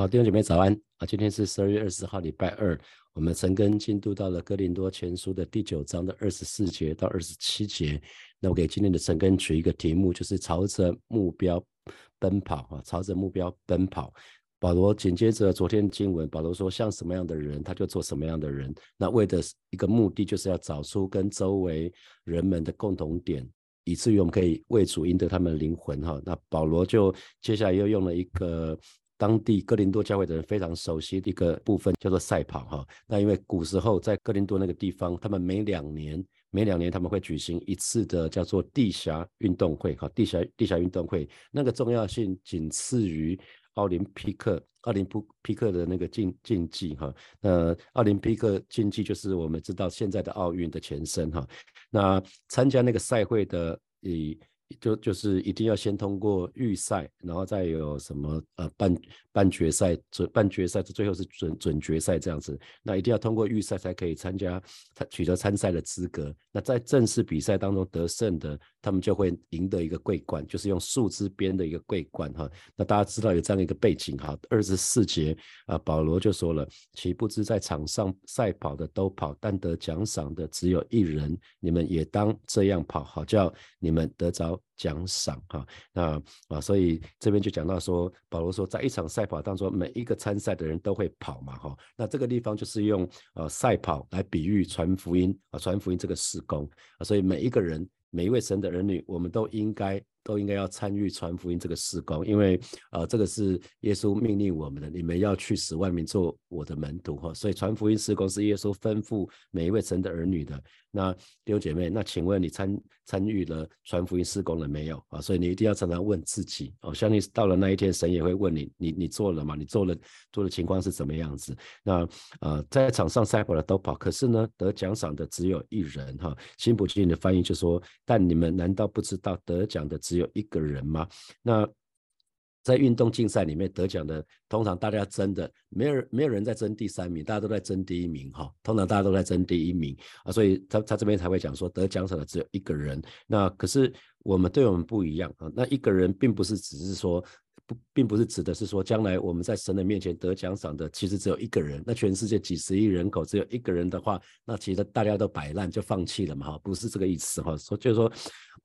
好，弟兄姐妹早安啊！今天是十二月二十号，礼拜二。我们陈根进度到了哥林多前书的第九章的二十四节到二十七节。那我给今天的陈根取一个题目，就是朝着目标奔跑啊！朝着目标奔跑。保罗紧接着昨天经文，保罗说像什么样的人，他就做什么样的人。那为的一个目的，就是要找出跟周围人们的共同点。以至于我们可以为主赢得他们的灵魂哈。那保罗就接下来又用了一个当地哥林多教会的人非常熟悉的一个部分，叫做赛跑哈。那因为古时候在哥林多那个地方，他们每两年每两年他们会举行一次的叫做地峡运动会哈。地峡地峡运动会那个重要性仅次于奥林匹克奥林匹克的那个竞竞技哈。那奥林匹克竞技就是我们知道现在的奥运的前身哈。那参加那个赛会的，以就就是一定要先通过预赛，然后再有什么呃半半决赛、准半决赛，最后是准准决赛这样子。那一定要通过预赛才可以参加，取得参赛的资格。那在正式比赛当中得胜的。他们就会赢得一个桂冠，就是用树枝编的一个桂冠哈。那大家知道有这样一个背景哈。二十四节啊，保罗就说了：岂不知在场上赛跑的都跑，但得奖赏的只有一人。你们也当这样跑，好叫你们得着奖赏哈。那啊，所以这边就讲到说，保罗说，在一场赛跑当中，每一个参赛的人都会跑嘛哈。那这个地方就是用呃赛跑来比喻传福音啊，传福音这个事工啊，所以每一个人。每一位神的儿女，我们都应该。都应该要参与传福音这个事工，因为呃，这个是耶稣命令我们的，你们要去使万民做我的门徒哈。所以传福音事工是耶稣吩咐每一位神的儿女的。那弟兄姐妹，那请问你参参与了传福音事工了没有啊？所以你一定要常常问自己哦。相信到了那一天，神也会问你，你你做了吗？你做了做的情况是怎么样子？那呃，在场上赛跑的都跑，可是呢，得奖赏的只有一人哈。新普金的翻译就说：但你们难道不知道得奖的？只有一个人吗？那在运动竞赛里面得奖的，通常大家争的，没有没有人在争第三名，大家都在争第一名哈。通常大家都在争第一名啊，所以他他这边才会讲说得奖赏的只有一个人。那可是我们对我们不一样啊，那一个人并不是只是说。并不是指的是说，将来我们在神的面前得奖赏的，其实只有一个人。那全世界几十亿人口，只有一个人的话，那其实大家都摆烂就放弃了嘛？哈，不是这个意思哈。说就是说，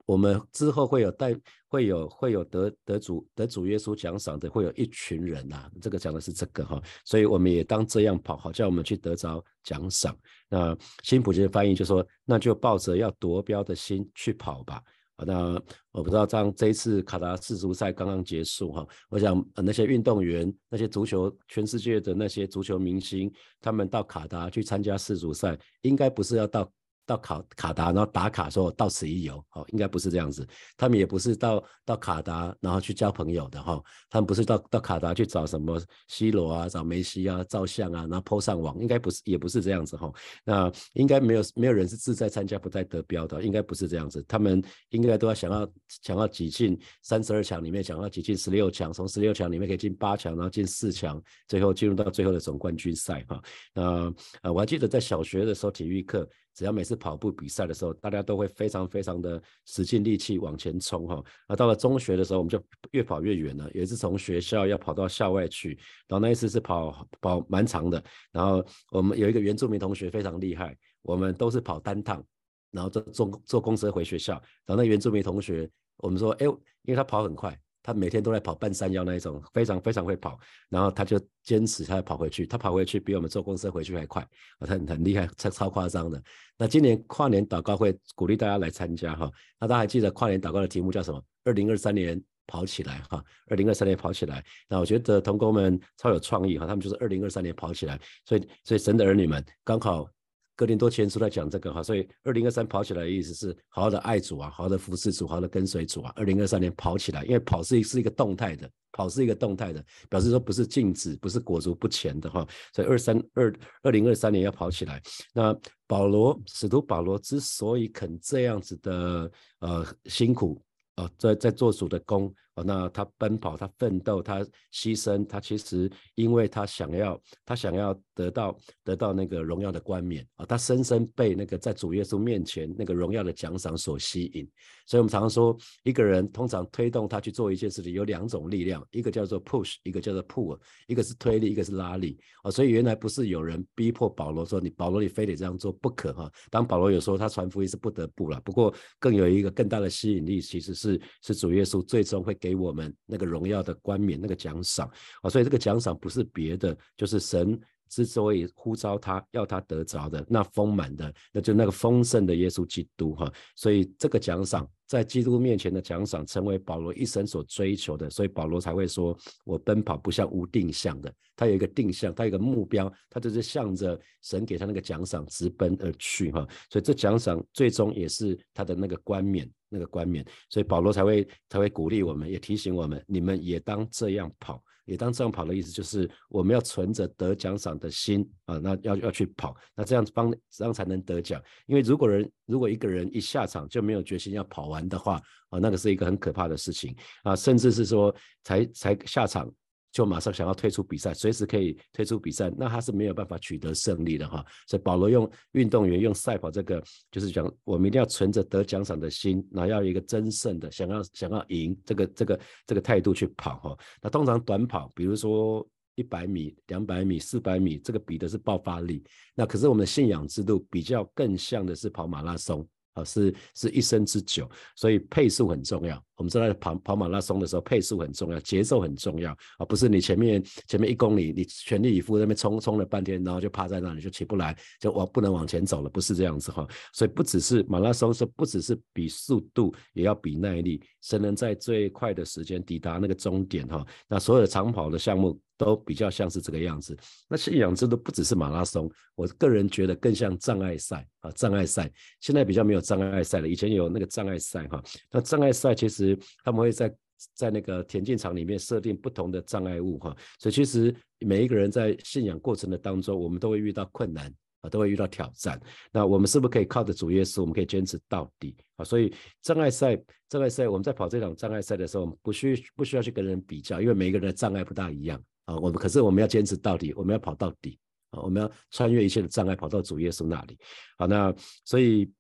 我们之后会有带，会有会有得得主得主耶稣奖赏的，会有一群人呐。这个讲的是这个哈，所以我们也当这样跑，好叫我们去得着奖赏。那新普京的翻译就说，那就抱着要夺标的心去跑吧。那我不知道，这样这一次卡达世足赛刚刚结束哈，我想那些运动员、那些足球全世界的那些足球明星，他们到卡达去参加世足赛，应该不是要到。到卡卡达，然后打卡说到此一游，哦，应该不是这样子。他们也不是到到卡达，然后去交朋友的哈。他们不是到到卡达去找什么 C 罗啊，找梅西啊，照相啊，然后 po 上网，应该不是，也不是这样子哈。那应该没有没有人是自在参加不带得标的，应该不是这样子。他们应该都要想要想要挤进三十二强里面，想要挤进十六强，从十六强里面可以进八强，然后进四强，最后进入到最后的总冠军赛哈。那呃，我还记得在小学的时候体育课。只要每次跑步比赛的时候，大家都会非常非常的使尽力气往前冲哈。那到了中学的时候，我们就越跑越远了。有一次从学校要跑到校外去，然后那一次是跑跑蛮长的。然后我们有一个原住民同学非常厉害，我们都是跑单趟，然后坐坐坐公车回学校。然后那原住民同学，我们说，哎，因为他跑很快。他每天都在跑半山腰那一种，非常非常会跑，然后他就坚持他要跑回去，他跑回去比我们坐公车回去还快，啊，他很厉害，超超夸张的。那今年跨年祷告会鼓励大家来参加哈，那大家还记得跨年祷告的题目叫什么？二零二三年跑起来哈，二零二三年跑起来。那我觉得童工们超有创意哈，他们就是二零二三年跑起来，所以所以神的儿女们刚好。哥林多前书在讲这个哈，所以二零二三跑起来的意思是好好的爱主啊，好好的服侍主，好好的跟随主啊。二零二三年跑起来，因为跑是是一个动态的，跑是一个动态的，表示说不是静止，不是裹足不前的哈。所以二三二二零二三年要跑起来。那保罗使徒保罗之所以肯这样子的呃辛苦啊，在在做主的工。哦，那他奔跑，他奋斗，他牺牲，他其实因为他想要，他想要得到得到那个荣耀的冠冕啊，他深深被那个在主耶稣面前那个荣耀的奖赏所吸引。所以我们常常说，一个人通常推动他去做一件事情有两种力量，一个叫做 push，一个叫做 pull，一个是推力，一个是拉力啊。所以原来不是有人逼迫保罗说你保罗你非得这样做不可哈。当保罗有时候他传福音是不得不了，不过更有一个更大的吸引力，其实是是主耶稣最终会给我们那个荣耀的冠冕、那个奖赏啊。所以这个奖赏不是别的，就是神。之所以呼召他要他得着的那丰满的，那就那个丰盛的耶稣基督哈，所以这个奖赏在基督面前的奖赏，成为保罗一生所追求的，所以保罗才会说：“我奔跑不像无定向的，他有一个定向，他有一个目标，他就是向着神给他那个奖赏直奔而去哈。所以这奖赏最终也是他的那个冠冕，那个冠冕。所以保罗才会才会鼓励我们，也提醒我们，你们也当这样跑。”也当这样跑的意思就是我们要存着得奖赏的心啊，那要要去跑，那这样子帮这样才能得奖。因为如果人如果一个人一下场就没有决心要跑完的话啊，那个是一个很可怕的事情啊，甚至是说才才下场。就马上想要退出比赛，随时可以退出比赛，那他是没有办法取得胜利的哈。所以保罗用运动员用赛跑这个，就是讲我们一定要存着得奖赏的心，那要有一个争胜的，想要想要赢这个这个这个态度去跑哈。那通常短跑，比如说一百米、两百米、四百米，这个比的是爆发力。那可是我们的信仰制度比较更像的是跑马拉松。啊，是是一生之久，所以配速很重要。我们知道跑跑马拉松的时候，配速很重要，节奏很重要啊，不是你前面前面一公里你全力以赴在那边冲冲了半天，然后就趴在那里就起不来，就往不能往前走了，不是这样子哈。所以不只是马拉松是不只是比速度，也要比耐力，谁能在最快的时间抵达那个终点哈。那所有的长跑的项目。都比较像是这个样子。那信仰制度不只是马拉松，我个人觉得更像障碍赛啊，障碍赛。现在比较没有障碍赛了，以前有那个障碍赛哈。那障碍赛其实他们会在在那个田径场里面设定不同的障碍物哈。所以其实每一个人在信仰过程的当中，我们都会遇到困难啊。都会遇到挑战，那我们是不是可以靠着主耶稣，我们可以坚持到底啊？所以障碍赛，障碍赛，我们在跑这场障碍赛的时候，我们不需不需要去跟人比较，因为每一个人的障碍不大一样啊。我们可是我们要坚持到底，我们要跑到底啊，我们要穿越一切的障碍，跑到主耶稣那里。好，那所以。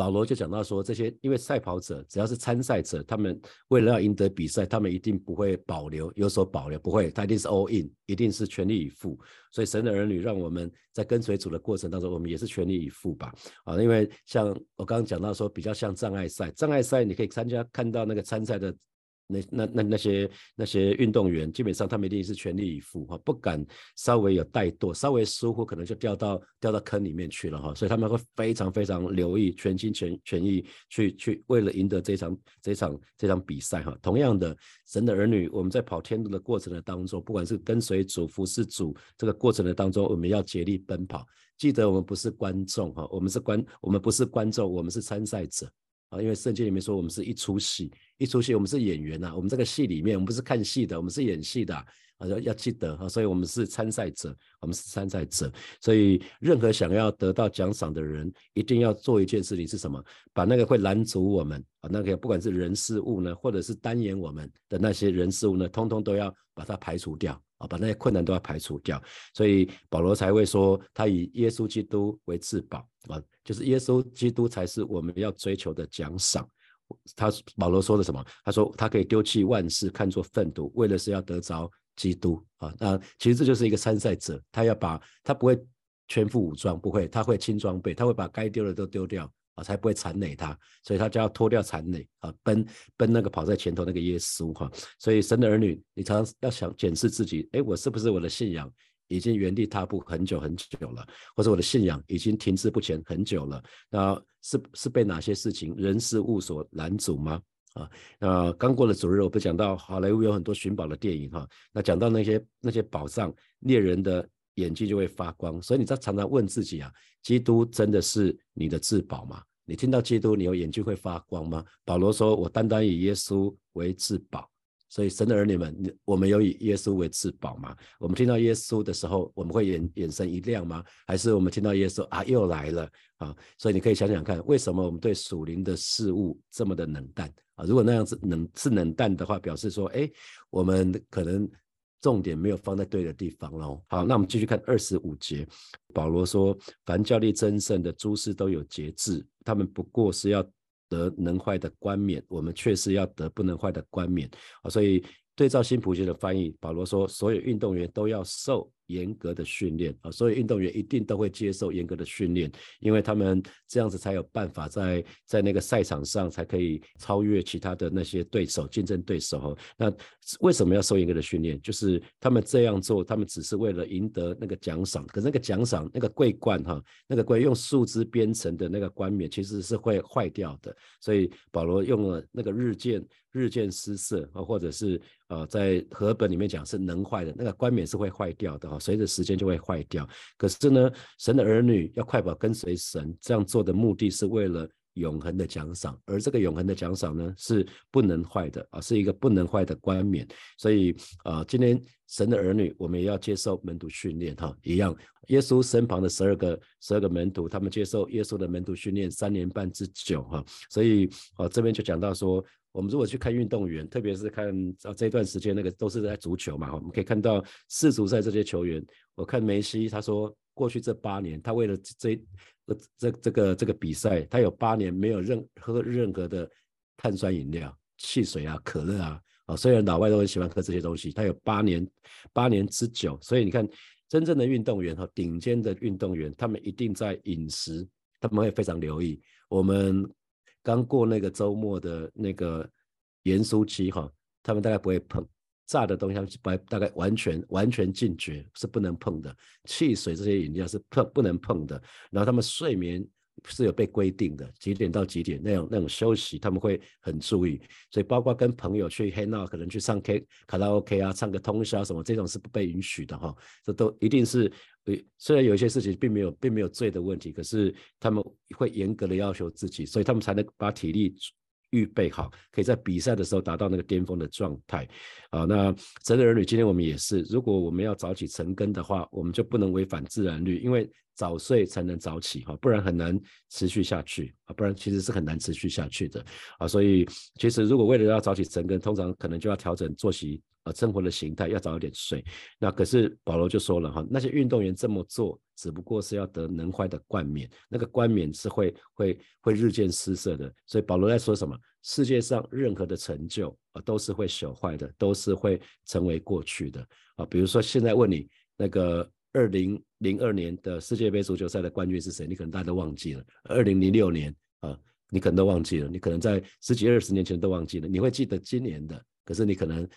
保罗就讲到说，这些因为赛跑者只要是参赛者，他们为了要赢得比赛，他们一定不会保留有所保留，不会，他一定是 all in，一定是全力以赴。所以神的儿女让我们在跟随主的过程当中，我们也是全力以赴吧。啊，因为像我刚刚讲到说，比较像障碍赛，障碍赛你可以参加看到那个参赛的。那那那那些那些运动员，基本上他们一定是全力以赴哈，不敢稍微有怠惰，稍微疏忽可能就掉到掉到坑里面去了哈，所以他们会非常非常留意，全心全全意去去为了赢得这场这场这场比赛哈。同样的，神的儿女，我们在跑天路的过程的当中，不管是跟随主、服侍主这个过程的当中，我们要竭力奔跑。记得我们不是观众哈，我们是观，我们不是观众，我们是参赛者。啊，因为圣经里面说我们是一出戏，一出戏，我们是演员呐。我们这个戏里面，我们不是看戏的，我们是演戏的。啊，要要记得啊，所以我们是参赛者，我们是参赛者。所以任何想要得到奖赏的人，一定要做一件事情是什么？把那个会拦阻我们啊，那个不管是人事物呢，或者是单言我们的那些人事物呢，通通都要把它排除掉啊，把那些困难都要排除掉。所以保罗才会说，他以耶稣基督为至宝啊。就是耶稣基督才是我们要追求的奖赏。他保罗说的什么？他说他可以丢弃万事，看作粪土，为了是要得着基督啊。那其实这就是一个参赛者，他要把他不会全副武装，不会，他会轻装备，他会把该丢的都丢掉才不会残累他。所以他就要脱掉残累啊，奔奔那个跑在前头那个耶稣哈。所以神的儿女，你常常要想检视自己，哎，我是不是我的信仰？已经原地踏步很久很久了，或者我的信仰已经停滞不前很久了。那是是被哪些事情、人事物所拦阻吗？啊，那刚过了主日，我不讲到好莱坞有很多寻宝的电影哈。那讲到那些那些宝藏，猎人的眼睛就会发光。所以你在常常问自己啊：基督真的是你的至宝吗？你听到基督，你有眼睛会发光吗？保罗说：“我单单以耶稣为至宝。”所以神的儿女们，我们有以耶稣为至宝吗？我们听到耶稣的时候，我们会眼眼神一亮吗？还是我们听到耶稣啊又来了啊？所以你可以想想看，为什么我们对属灵的事物这么的冷淡啊？如果那样子冷是冷淡的话，表示说，哎，我们可能重点没有放在对的地方喽。好，那我们继续看二十五节，保罗说，凡教力真圣的诸事都有节制，他们不过是要。得能坏的冠冕，我们确实要得不能坏的冠冕啊！所以对照新普学的翻译，保罗说，所有运动员都要受。严格的训练啊，所以运动员一定都会接受严格的训练，因为他们这样子才有办法在在那个赛场上才可以超越其他的那些对手、竞争对手。那为什么要受严格的训练？就是他们这样做，他们只是为了赢得那个奖赏。可那个奖赏，那个桂冠哈，那个桂用树枝编成的那个冠冕，其实是会坏掉的。所以保罗用了那个日渐日渐失色啊，或者是呃在和本里面讲是能坏的那个冠冕是会坏掉的哈。随着时间就会坏掉。可是呢，神的儿女要快跑跟随神，这样做的目的是为了永恒的奖赏。而这个永恒的奖赏呢，是不能坏的啊，是一个不能坏的冠冕。所以啊，今天神的儿女，我们也要接受门徒训练哈，一样。耶稣身旁的十二个十二个门徒，他们接受耶稣的门徒训练三年半之久哈。所以啊，这边就讲到说。我们如果去看运动员，特别是看啊这段时间那个都是在足球嘛，我们可以看到世足赛这些球员。我看梅西他说，过去这八年，他为了这这这这个这个比赛，他有八年没有任喝任何的碳酸饮料、汽水啊、可乐啊。啊，虽然老外都很喜欢喝这些东西，他有八年八年之久。所以你看，真正的运动员和顶尖的运动员，他们一定在饮食，他们会非常留意我们。刚过那个周末的那个盐酥期哈，他们大概不会碰炸的东西，不大概完全完全禁绝，是不能碰的。汽水这些饮料是碰不能碰的。然后他们睡眠是有被规定的，几点到几点那种那种休息他们会很注意。所以包括跟朋友去 hang out，可能去唱 K 卡拉 OK 啊，唱个通宵什么，这种是不被允许的哈。这都一定是。虽然有一些事情并没有并没有罪的问题，可是他们会严格的要求自己，所以他们才能把体力预备好，可以在比赛的时候达到那个巅峰的状态。啊，那神的儿女，今天我们也是，如果我们要早起成根的话，我们就不能违反自然律，因为早睡才能早起哈，不然很难持续下去啊，不然其实是很难持续下去的啊。所以其实如果为了要早起成根，通常可能就要调整作息。呃，生活的形态要早一点睡。那可是保罗就说了哈，那些运动员这么做，只不过是要得能坏的冠冕，那个冠冕是会会会日渐失色的。所以保罗在说什么？世界上任何的成就啊，都是会朽坏的，都是会成为过去的啊。比如说现在问你，那个二零零二年的世界杯足球赛的冠军是谁？你可能大家都忘记了。二零零六年啊，你可能都忘记了。你可能在十几二十年前都忘记了。你会记得今年的，可是你可能。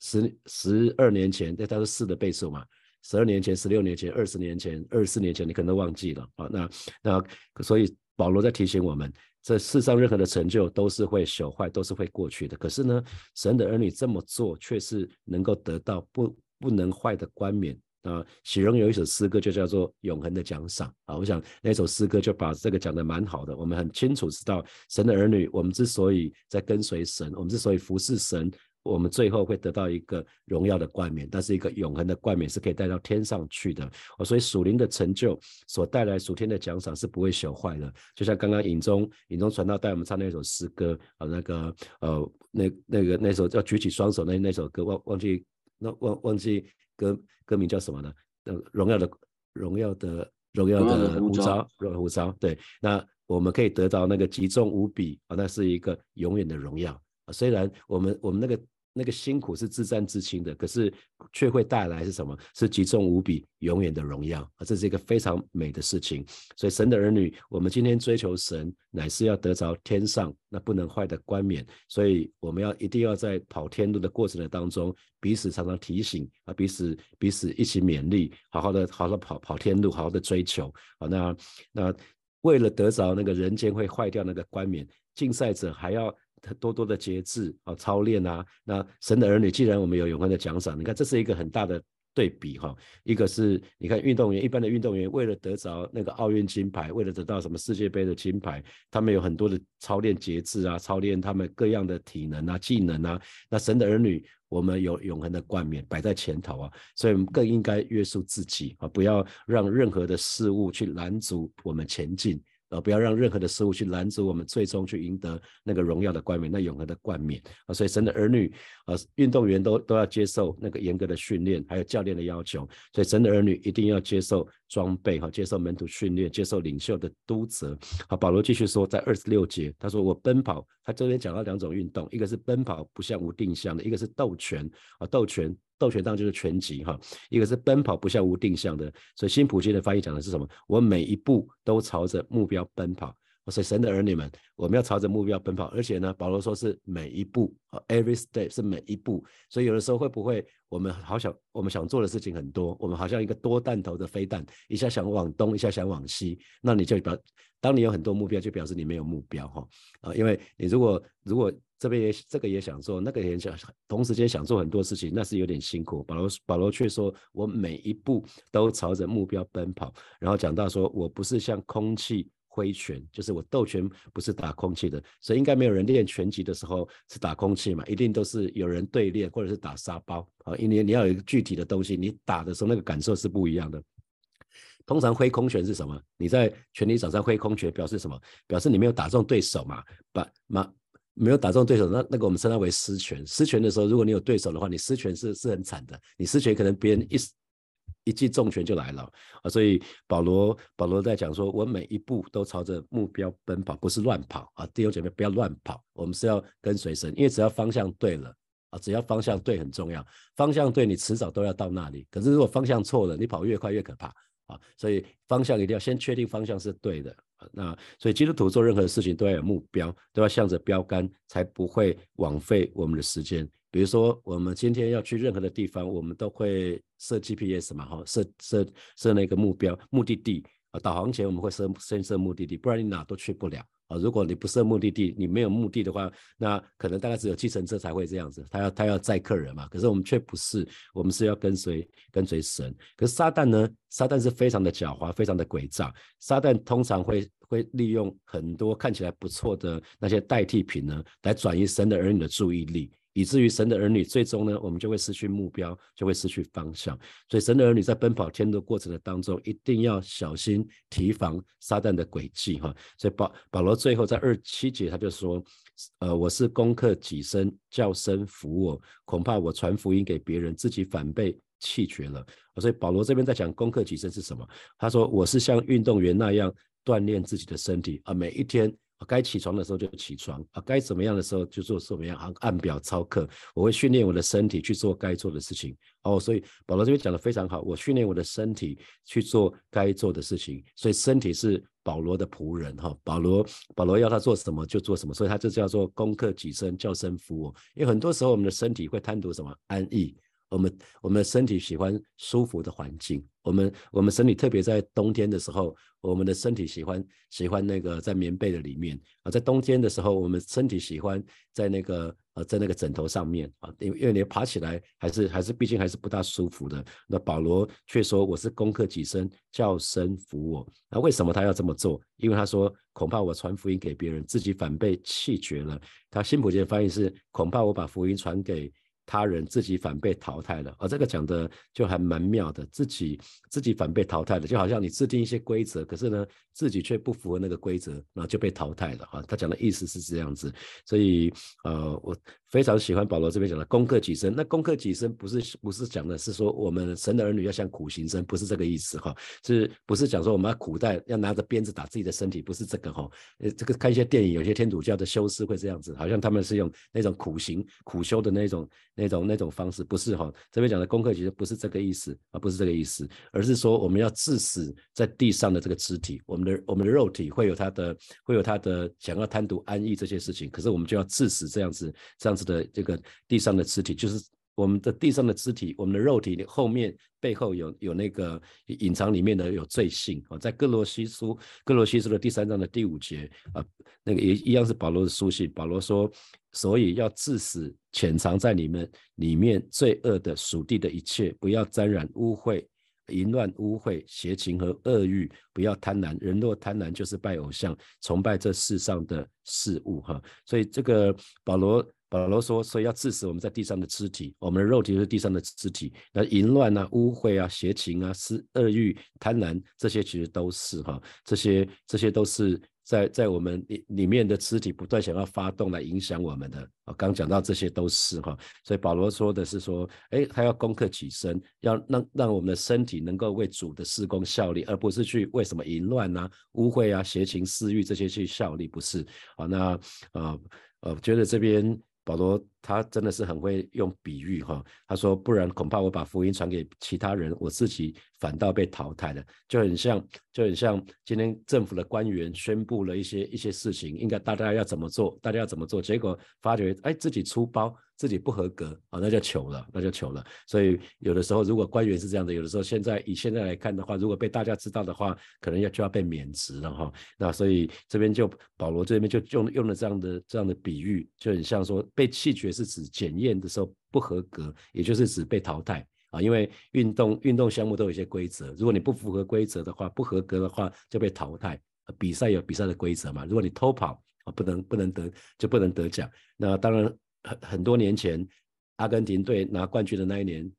十十二年前，这它是四的倍数嘛？十二年前、十六年前、二十年前、二十四年前，你可能都忘记了啊。那那所以保罗在提醒我们，这世上任何的成就都是会朽坏，都是会过去的。可是呢，神的儿女这么做，却是能够得到不不能坏的冠冕啊。喜荣有一首诗歌，就叫做《永恒的奖赏》啊。我想那首诗歌就把这个讲的蛮好的。我们很清楚知道，神的儿女，我们之所以在跟随神，我们之所以服侍神。我们最后会得到一个荣耀的冠冕，但是一个永恒的冠冕是可以带到天上去的。哦，所以属灵的成就所带来属天的奖赏是不会朽坏的。就像刚刚影中影中传道带我们唱那首诗歌啊，那个呃那那个那首叫举起双手那那首歌忘忘记那忘忘记歌歌名叫什么呢？呃，荣耀的荣耀的荣耀的呼召，荣耀呼召。对，那我们可以得到那个极重无比啊，那是一个永远的荣耀。虽然我们我们那个那个辛苦是自战自清的，可是却会带来是什么？是极重无比、永远的荣耀啊！这是一个非常美的事情。所以神的儿女，我们今天追求神，乃是要得着天上那不能坏的冠冕。所以我们要一定要在跑天路的过程的当中，彼此常常提醒啊，彼此彼此一起勉励，好好的好好的跑跑天路，好好的追求啊。那那为了得着那个人间会坏掉那个冠冕，竞赛者还要。多多的节制啊，操练啊。那神的儿女，既然我们有永恒的奖赏，你看这是一个很大的对比哈，一个是你看运动员，一般的运动员为了得着那个奥运金牌，为了得到什么世界杯的金牌，他们有很多的操练节制啊，操练他们各样的体能啊、技能啊。那神的儿女，我们有永恒的冠冕摆在前头啊，所以我们更应该约束自己啊，不要让任何的事物去拦阻我们前进。呃，不要让任何的事物去拦阻我们最终去赢得那个荣耀的冠冕，那永恒的冠冕啊！所以神的儿女啊，运动员都都要接受那个严格的训练，还有教练的要求。所以神的儿女一定要接受装备哈，接受门徒训练，接受领袖的督责。好，保罗继续说，在二十六节，他说我奔跑，他这边讲到两种运动，一个是奔跑不像无定向的，一个是斗拳啊，斗拳。斗拳当就是拳击哈，一个是奔跑不像无定向的，所以新普京的翻译讲的是什么？我每一步都朝着目标奔跑。所以神的儿女们，我们要朝着目标奔跑，而且呢，保罗说是每一步，every step 是每一步。所以有的时候会不会我们好想我们想做的事情很多，我们好像一个多弹头的飞弹，一下想往东，一下想往西，那你就表，当你有很多目标，就表示你没有目标哈啊，因为你如果如果这边也这个也想做，那个也想，同时间想做很多事情，那是有点辛苦。保罗保罗却说，我每一步都朝着目标奔跑。然后讲到说，我不是像空气挥拳，就是我斗拳不是打空气的，所以应该没有人练拳击的时候是打空气嘛，一定都是有人对练或者是打沙包啊，因为你要有一个具体的东西，你打的时候那个感受是不一样的。通常挥空拳是什么？你在拳击场上挥空拳表示什么？表示你没有打中对手嘛，把嘛。没有打中对手，那那个我们称它为失拳。失拳的时候，如果你有对手的话，你失拳是是很惨的。你失拳可能别人一一记重拳就来了啊。所以保罗保罗在讲说，我每一步都朝着目标奔跑，不是乱跑啊。弟兄姐妹不要乱跑，我们是要跟随神，因为只要方向对了啊，只要方向对很重要。方向对你迟早都要到那里，可是如果方向错了，你跑越快越可怕。啊，所以方向一定要先确定方向是对的啊。那所以基督徒做任何事情都要有目标，都要向着标杆，才不会枉费我们的时间。比如说，我们今天要去任何的地方，我们都会设 GPS 嘛，哈，设设设那个目标目的地啊。导航前我们会设先设目的地，不然你哪都去不了。啊，如果你不设目的地，你没有目的的话，那可能大概只有计程车才会这样子，他要他要载客人嘛。可是我们却不是，我们是要跟随跟随神。可是撒旦呢？撒旦是非常的狡猾，非常的诡诈。撒旦通常会会利用很多看起来不错的那些代替品呢，来转移神的儿女的注意力。以至于神的儿女最终呢，我们就会失去目标，就会失去方向。所以神的儿女在奔跑天路过程的当中，一定要小心提防撒旦的诡计哈。所以保保罗最后在二七节他就说，呃，我是攻克己身，叫身服我，恐怕我传福音给别人，自己反被弃绝了。所以保罗这边在讲攻克己身是什么？他说我是像运动员那样锻炼自己的身体啊，每一天。该起床的时候就起床啊，该怎么样的时候就做怎么样，按按表操课。我会训练我的身体去做该做的事情哦。所以保罗这边讲的非常好，我训练我的身体去做该做的事情。所以身体是保罗的仆人哈，保罗保罗要他做什么就做什么，所以他就叫做攻克己身，叫身服我。因为很多时候我们的身体会贪图什么安逸。我们我们的身体喜欢舒服的环境，我们我们身体特别在冬天的时候，我们的身体喜欢喜欢那个在棉被的里面啊，在冬天的时候，我们身体喜欢在那个呃在那个枕头上面啊，因为因为你爬起来还是还是毕竟还是不大舒服的。那保罗却说我是攻克己身，叫身服我。那为什么他要这么做？因为他说恐怕我传福音给别人，自己反被弃绝了。他新普的翻译是恐怕我把福音传给。他人自己反被淘汰了，而这个讲的就还蛮妙的，自己自己反被淘汰了，就好像你制定一些规则，可是呢自己却不符合那个规则，然后就被淘汰了啊。他讲的意思是这样子，所以呃我非常喜欢保罗这边讲的攻克己身。那攻克己身不是不是讲的是说我们神的儿女要像苦行僧，不是这个意思哈，是不是讲说我们要苦待要拿着鞭子打自己的身体，不是这个哈。呃这个看一些电影，有些天主教的修士会这样子，好像他们是用那种苦行苦修的那种。那种那种方式不是哈，这边讲的功课其实不是这个意思啊，不是这个意思，而是说我们要致死在地上的这个肢体，我们的我们的肉体会有它的会有它的想要贪图安逸这些事情，可是我们就要致死这样子这样的这个地上的肢体，就是。我们的地上的肢体，我们的肉体后面背后有有那个隐藏里面的有罪性啊，在哥罗西书哥罗西书的第三章的第五节啊，那个也一样是保罗的书信。保罗说，所以要致死潜藏在你们里面罪恶的属地的一切，不要沾染污秽。淫乱、污秽、邪情和恶欲，不要贪婪。人若贪婪，就是拜偶像，崇拜这世上的事物。哈，所以这个保罗保罗说，所以要致死我们在地上的肢体，我们的肉体是地上的肢体。那淫乱啊、污秽啊、邪情啊、私恶欲、贪婪，这些其实都是哈，这些这些都是。在在我们里里面的肢体不断想要发动来影响我们的，啊，刚讲到这些都是哈，所以保罗说的是说，哎，他要攻克己身，要让让我们的身体能够为主的施工效力，而不是去为什么淫乱啊、污秽啊、邪情私欲这些去效力，不是啊？那啊呃，觉得这边。保罗他真的是很会用比喻哈，他说不然恐怕我把福音传给其他人，我自己反倒被淘汰了，就很像就很像今天政府的官员宣布了一些一些事情，应该大家要怎么做，大家要怎么做，结果发觉哎自己出包。自己不合格啊，那就糗了，那就糗了。所以有的时候，如果官员是这样的，有的时候现在以现在来看的话，如果被大家知道的话，可能要就要被免职了哈。那所以这边就保罗这边就用用了这样的这样的比喻，就很像说被弃绝也是指检验的时候不合格，也就是指被淘汰啊。因为运动运动项目都有一些规则，如果你不符合规则的话，不合格的话就被淘汰。比赛有比赛的规则嘛，如果你偷跑啊，不能不能得就不能得奖。那当然。很很多年前，阿根廷队拿冠军的那一年，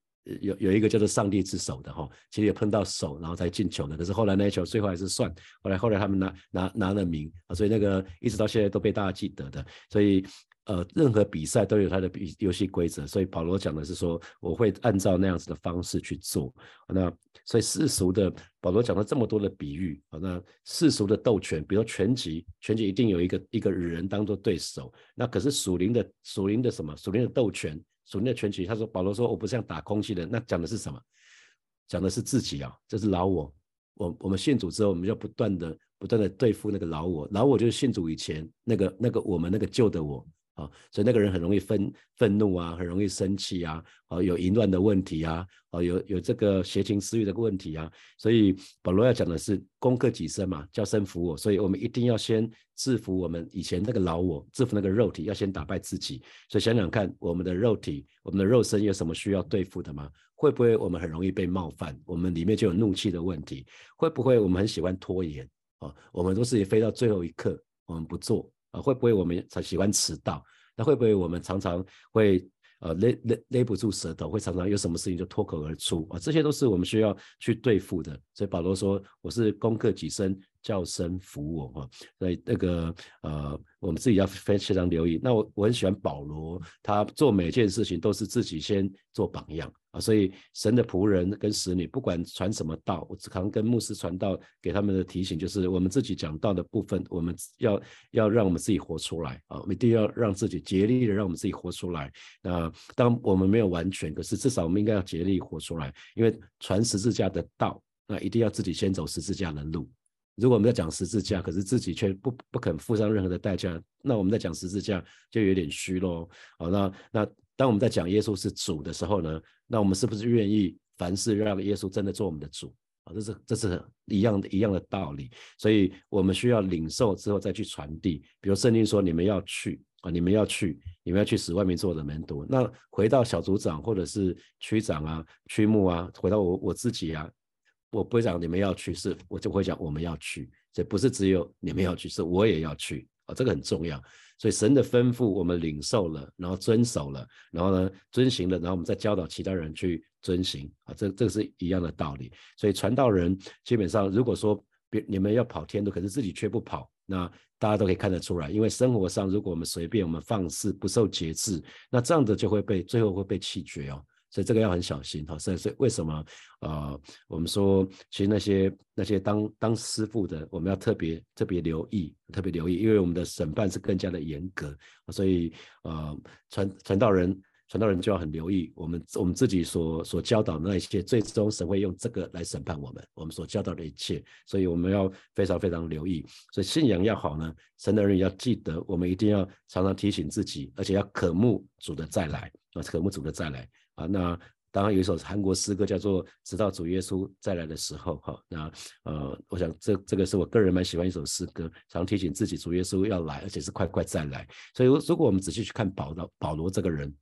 有有一个叫做“上帝之手”的哈，其实也碰到手，然后才进球的。可是后来那一球最后还是算，后来后来他们拿拿拿了名啊，所以那个一直到现在都被大家记得的。所以。呃，任何比赛都有它的比游戏规则，所以保罗讲的是说，我会按照那样子的方式去做。那所以世俗的保罗讲了这么多的比喻啊，那世俗的斗拳，比如说拳击，拳击一定有一个一个人当做对手。那可是属灵的属灵的什么？属灵的斗拳，属灵的拳击。他说保罗说我不像打空气的，那讲的是什么？讲的是自己啊，这是老我。我我们信主之后，我们要不断的不断的对付那个老我，老我就是信主以前那个那个我们那个旧的我。啊，所以那个人很容易愤愤怒啊，很容易生气啊，啊，有淫乱的问题啊，啊，有有这个邪情私欲的问题啊，所以保罗要讲的是攻克己身嘛，叫身服我，所以我们一定要先制服我们以前那个老我，制服那个肉体，要先打败自己。所以想想看，我们的肉体，我们的肉身有什么需要对付的吗？会不会我们很容易被冒犯？我们里面就有怒气的问题？会不会我们很喜欢拖延？啊，我们都是飞到最后一刻，我们不做。啊，会不会我们才喜欢迟到？那会不会我们常常会呃勒勒勒不住舌头，会常常有什么事情就脱口而出啊？这些都是我们需要去对付的。所以保罗说：“我是攻克己身，叫声服我。”哈，所以那个呃，我们自己要非常留意。那我我很喜欢保罗，他做每件事情都是自己先做榜样。啊，所以神的仆人跟使女，不管传什么道，我只常跟牧师传道，给他们的提醒就是，我们自己讲道的部分，我们要要让我们自己活出来啊，一定要让自己竭力的让我们自己活出来。那当我们没有完全，可是至少我们应该要竭力活出来，因为传十字架的道，那一定要自己先走十字架的路。如果我们在讲十字架，可是自己却不不肯付上任何的代价，那我们在讲十字架就有点虚喽。好，那那。当我们在讲耶稣是主的时候呢，那我们是不是愿意凡事让耶稣真的做我们的主啊？这是这是一样的一样的道理，所以我们需要领受之后再去传递。比如圣经说你们要去啊，你们要去，你们要去使外面做的门徒。那回到小组长或者是区长啊、区牧啊，回到我我自己啊，我不会讲你们要去，是我就会讲我们要去。这不是只有你们要去，是我也要去啊，这个很重要。所以神的吩咐我们领受了，然后遵守了，然后呢遵行了，然后我们再教导其他人去遵行啊，这这个是一样的道理。所以传道人基本上，如果说别你们要跑天路，可是自己却不跑，那大家都可以看得出来。因为生活上，如果我们随便，我们放肆，不受节制，那这样的就会被最后会被弃绝哦。所以这个要很小心哈，所以所以为什么呃我们说其实那些那些当当师傅的，我们要特别特别留意，特别留意，因为我们的审判是更加的严格，所以呃传传道人传道人就要很留意我们我们自己所所教导的那一切，最终神会用这个来审判我们，我们所教导的一切，所以我们要非常非常留意，所以信仰要好呢，神的人也要记得，我们一定要常常提醒自己，而且要渴慕主的再来啊，渴慕主的再来。啊，那当然有一首韩国诗歌叫做《直到主耶稣再来的时候》哈，那呃，我想这这个是我个人蛮喜欢一首诗歌，常提醒自己主耶稣要来，而且是快快再来。所以如果我们仔细去看保罗保罗这个人。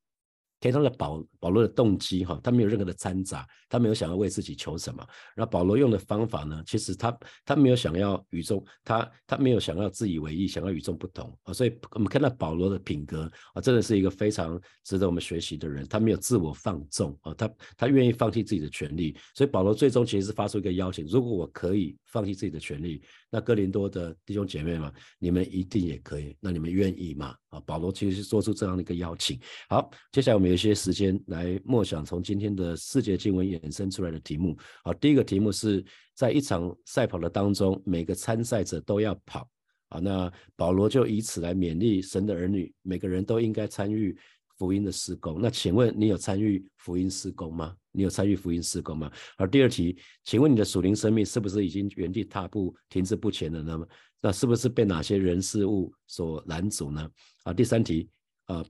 天上的保保罗的动机哈，他没有任何的掺杂，他没有想要为自己求什么。然后保罗用的方法呢，其实他他没有想要与众，他他没有想要自以为意，想要与众不同啊。所以我们看到保罗的品格啊，真的是一个非常值得我们学习的人。他没有自我放纵啊，他他愿意放弃自己的权利。所以保罗最终其实是发出一个邀请：如果我可以放弃自己的权利，那哥林多的弟兄姐妹们，你们一定也可以。那你们愿意吗？啊，保罗其实是做出这样的一个邀请。好，接下来我们。有一些时间来默想从今天的世界经文衍生出来的题目。好，第一个题目是在一场赛跑的当中，每个参赛者都要跑。啊，那保罗就以此来勉励神的儿女，每个人都应该参与福音的施工。那请问你有参与福音施工吗？你有参与福音施工吗？而第二题，请问你的属灵生命是不是已经原地踏步、停滞不前了呢？那是不是被哪些人事物所拦阻呢？啊，第三题，啊。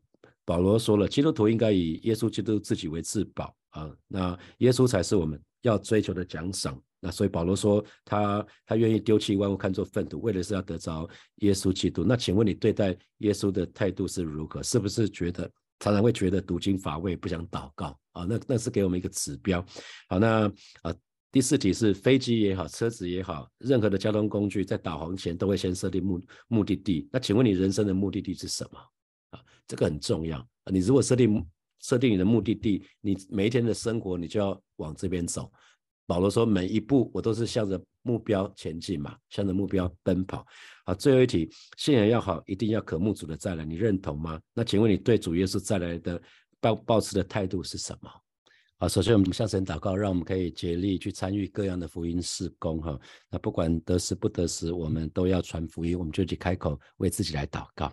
保罗说了，基督徒应该以耶稣基督自己为至宝啊，那耶稣才是我们要追求的奖赏。那所以保罗说，他他愿意丢弃万物，看作粪土，为的是要得着耶稣基督。那请问你对待耶稣的态度是如何？是不是觉得常常会觉得读经乏味，不想祷告啊？那那是给我们一个指标。好，那啊第四题是飞机也好，车子也好，任何的交通工具在导航前都会先设定目目的地。那请问你人生的目的地是什么？啊，这个很重要啊！你如果设定设定你的目的地，你每一天的生活你就要往这边走。保罗说，每一步我都是向着目标前进嘛，向着目标奔跑。好，最后一题，信仰要好，一定要渴慕主的再来，你认同吗？那请问你对主耶稣再来的抱抱持的态度是什么？好，首先我们向神祷告，让我们可以竭力去参与各样的福音事工哈。那不管得时不得时，我们都要传福音，我们就去开口为自己来祷告。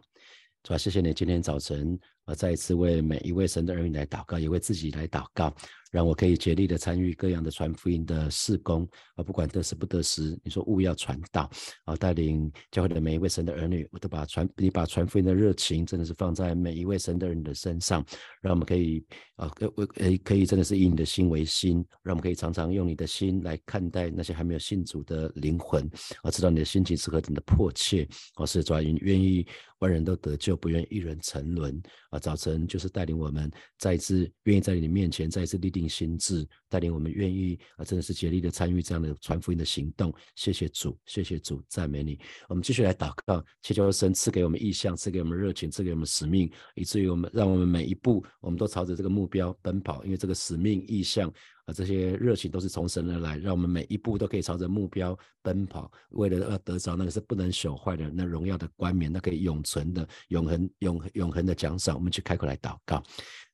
主要谢谢你今天早晨，我再一次为每一位神的儿女来祷告，也为自己来祷告。让我可以竭力的参与各样的传福音的事工，啊，不管得时不得时，你说务要传道，啊，带领教会的每一位神的儿女，我都把传你把传福音的热情，真的是放在每一位神的人的身上，让我们可以啊，为可可以真的是以你的心为心，让我们可以常常用你的心来看待那些还没有信主的灵魂，啊，知道你的心情是何等的迫切，啊，是主愿愿意万人都得救，不愿一人沉沦，早晨就是带领我们再一次愿意在你面前再一次立定。心智带领我们愿意啊，真的是竭力的参与这样的传福音的行动。谢谢主，谢谢主，赞美你。我们继续来祷告，祈求神赐给我们意向，赐给我们热情，赐给我们使命，以至于我们让我们每一步，我们都朝着这个目标奔跑。因为这个使命意向啊，这些热情都是从神而来，让我们每一步都可以朝着目标奔跑，为了要得着那个是不能朽坏的那荣耀的冠冕，那可以永存的永恒永永恒的奖赏。我们去开口来祷告。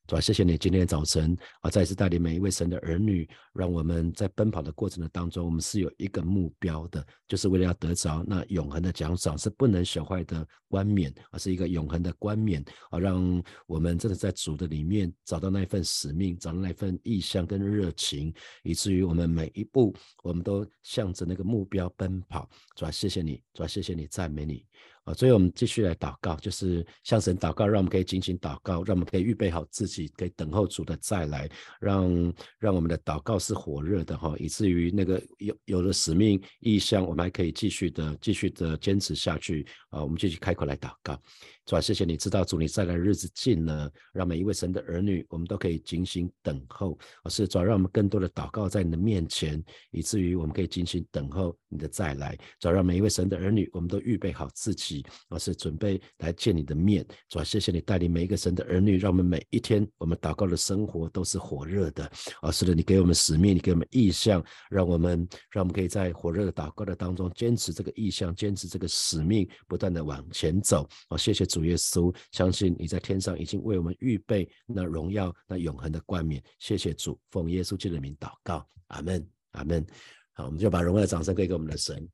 主啊，谢谢你今天早晨啊，再次带领每一位神的儿女，让我们在奔跑的过程的当中，我们是有一个目标的，就是为了要得着那永恒的奖赏，是不能朽坏的冠冕，而是一个永恒的冠冕啊，让我们真的在主的里面找到那一份使命，找到那一份意向跟热情，以至于我们每一步，我们都向着那个目标奔跑。主啊，谢谢你，主啊，谢谢你，赞美你。啊，所以我们继续来祷告，就是向神祷告，让我们可以紧紧祷告，让我们可以预备好自己，可以等候主的再来，让让我们的祷告是火热的哈，以至于那个有有了使命意向，我们还可以继续的继续的坚持下去啊，我们继续开口来祷告。主啊，谢谢你知道主你再来的日子近了，让每一位神的儿女，我们都可以精心等候。而是主，让我们更多的祷告在你的面前，以至于我们可以精心等候你的再来。主，让每一位神的儿女，我们都预备好自己，而是准备来见你的面。主啊，谢谢你带领每一个神的儿女，让我们每一天我们祷告的生活都是火热的。啊，是的，你给我们使命，你给我们意向，让我们让我们可以在火热的祷告的当中坚持这个意向，坚持这个使命，不断的往前走。啊，谢谢。主耶稣，相信你在天上已经为我们预备那荣耀、那永恒的冠冕。谢谢主，奉耶稣基督的名祷告，阿门，阿门。好，我们就把荣耀的掌声归给我们的神。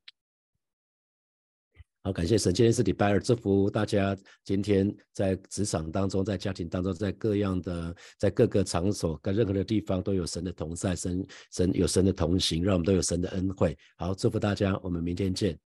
好，感谢神，今天是礼拜二，祝福大家今天在职场当中、在家庭当中、在各样的、在各个场所、跟任何的地方都有神的同在，神神有神的同行，让我们都有神的恩惠。好，祝福大家，我们明天见。